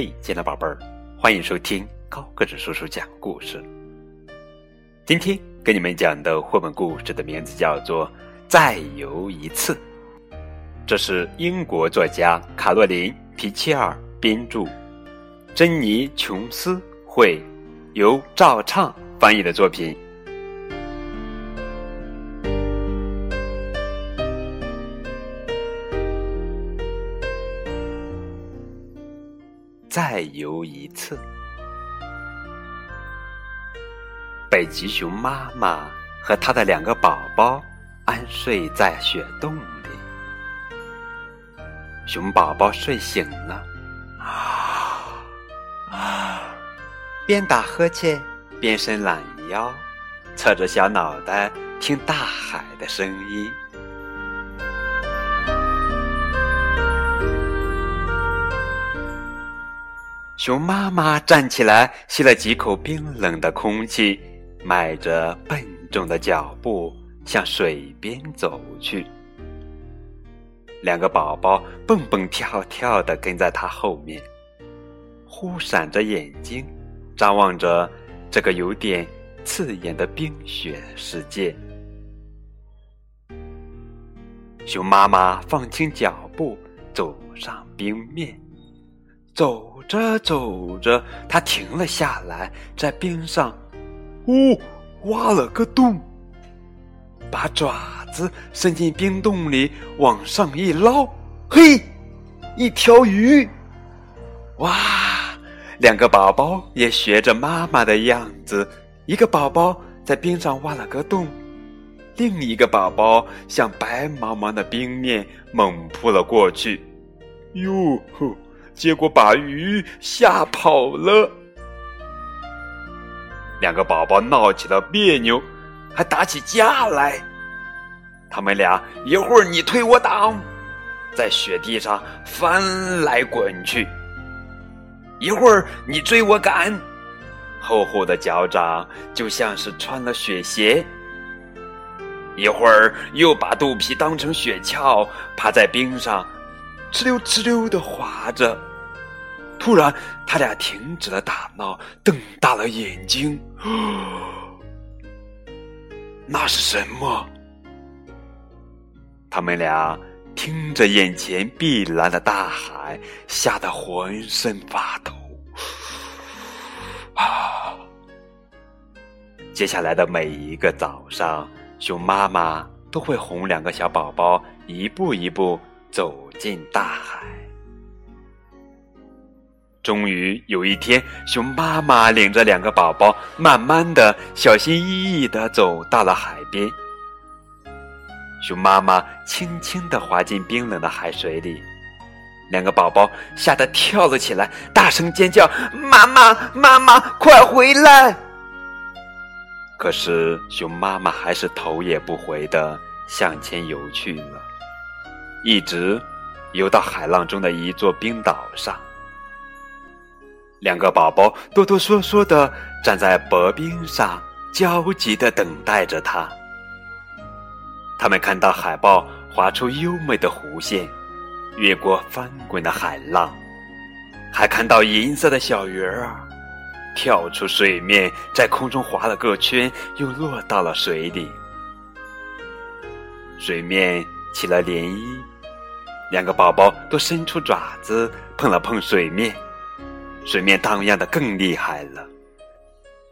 嘿，亲爱的宝贝儿，欢迎收听高个子叔叔讲故事。今天给你们讲的绘本故事的名字叫做《再游一次》，这是英国作家卡洛琳·皮切尔编著，珍妮·琼斯绘，由赵畅翻译的作品。再游一次。北极熊妈妈和它的两个宝宝安睡在雪洞里。熊宝宝睡醒了，啊啊，边打呵欠边伸懒腰，侧着小脑袋听大海的声音。熊妈妈站起来，吸了几口冰冷的空气，迈着笨重的脚步向水边走去。两个宝宝蹦蹦跳跳的跟在它后面，忽闪着眼睛，张望着这个有点刺眼的冰雪世界。熊妈妈放轻脚步，走上冰面。走着走着，他停了下来，在冰上，哦，挖了个洞，把爪子伸进冰洞里，往上一捞，嘿，一条鱼！哇，两个宝宝也学着妈妈的样子，一个宝宝在冰上挖了个洞，另一个宝宝向白茫茫的冰面猛扑了过去，哟呵！结果把鱼吓跑了，两个宝宝闹起了别扭，还打起架来。他们俩一会儿你推我挡，在雪地上翻来滚去；一会儿你追我赶，厚厚的脚掌就像是穿了雪鞋；一会儿又把肚皮当成雪橇，趴在冰上，哧溜哧溜的滑着。突然，他俩停止了打闹，瞪大了眼睛。那是什么？他们俩听着眼前碧蓝的大海，吓得浑身发抖。啊！接下来的每一个早上，熊妈妈都会哄两个小宝宝一步一步走进大海。终于有一天，熊妈妈领着两个宝宝，慢慢的、小心翼翼的走到了海边。熊妈妈轻轻的滑进冰冷的海水里，两个宝宝吓得跳了起来，大声尖叫：“妈妈，妈妈，快回来！”可是，熊妈妈还是头也不回的向前游去了，一直游到海浪中的一座冰岛上。两个宝宝哆哆嗦嗦的站在薄冰上，焦急的等待着它。他们看到海豹划出优美的弧线，越过翻滚的海浪，还看到银色的小鱼儿跳出水面，在空中划了个圈，又落到了水里。水面起了涟漪，两个宝宝都伸出爪子碰了碰水面。水面荡漾的更厉害了。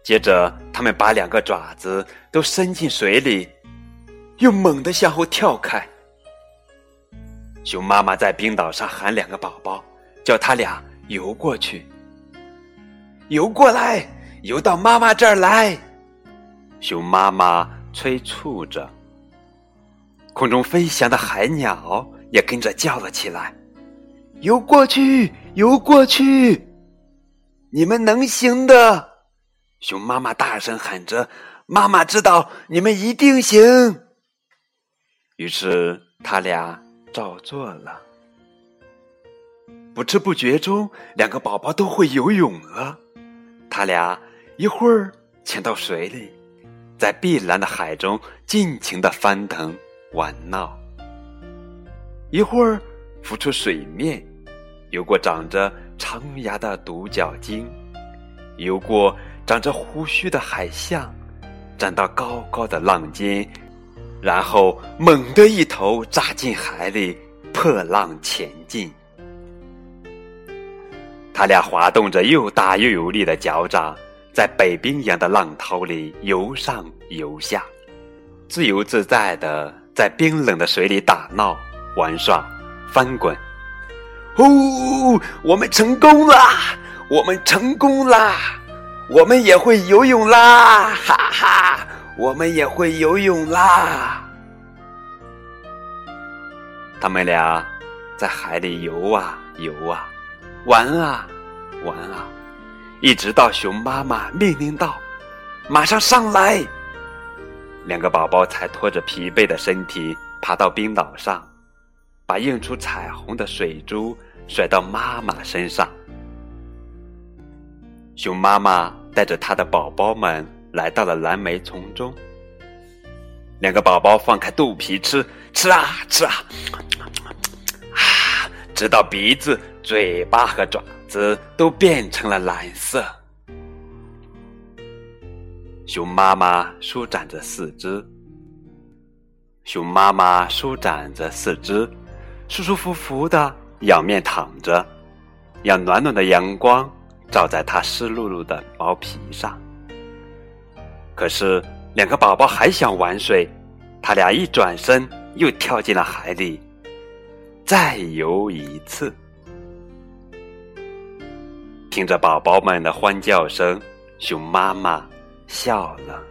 接着，他们把两个爪子都伸进水里，又猛地向后跳开。熊妈妈在冰岛上喊两个宝宝，叫他俩游过去。游过来，游到妈妈这儿来。熊妈妈催促着。空中飞翔的海鸟也跟着叫了起来：“游过去，游过去。”你们能行的！熊妈妈大声喊着：“妈妈知道你们一定行。”于是他俩照做了。不知不觉中，两个宝宝都会游泳了。他俩一会儿潜到水里，在碧蓝的海中尽情的翻腾玩闹；一会儿浮出水面，游过长着。长牙的独角鲸，游过长着胡须的海象，站到高高的浪尖，然后猛地一头扎进海里，破浪前进。他俩滑动着又大又有力的脚掌，在北冰洋的浪涛里游上游下，自由自在的在冰冷的水里打闹、玩耍、翻滚。哦，我们成功啦！我们成功啦！我们也会游泳啦！哈哈，我们也会游泳啦！他们俩在海里游啊游啊，玩啊玩啊，一直到熊妈妈命令道：“马上上来！”两个宝宝才拖着疲惫的身体爬到冰岛上，把映出彩虹的水珠。甩到妈妈身上。熊妈妈带着它的宝宝们来到了蓝莓丛中。两个宝宝放开肚皮吃，吃啊吃啊，啊，直到鼻子、嘴巴和爪子都变成了蓝色。熊妈妈舒展着四肢，熊妈妈舒展着四肢，舒舒服服的。仰面躺着，让暖暖的阳光照在它湿漉漉的毛皮上。可是，两个宝宝还想玩水，他俩一转身又跳进了海里，再游一次。听着宝宝们的欢叫声，熊妈妈笑了。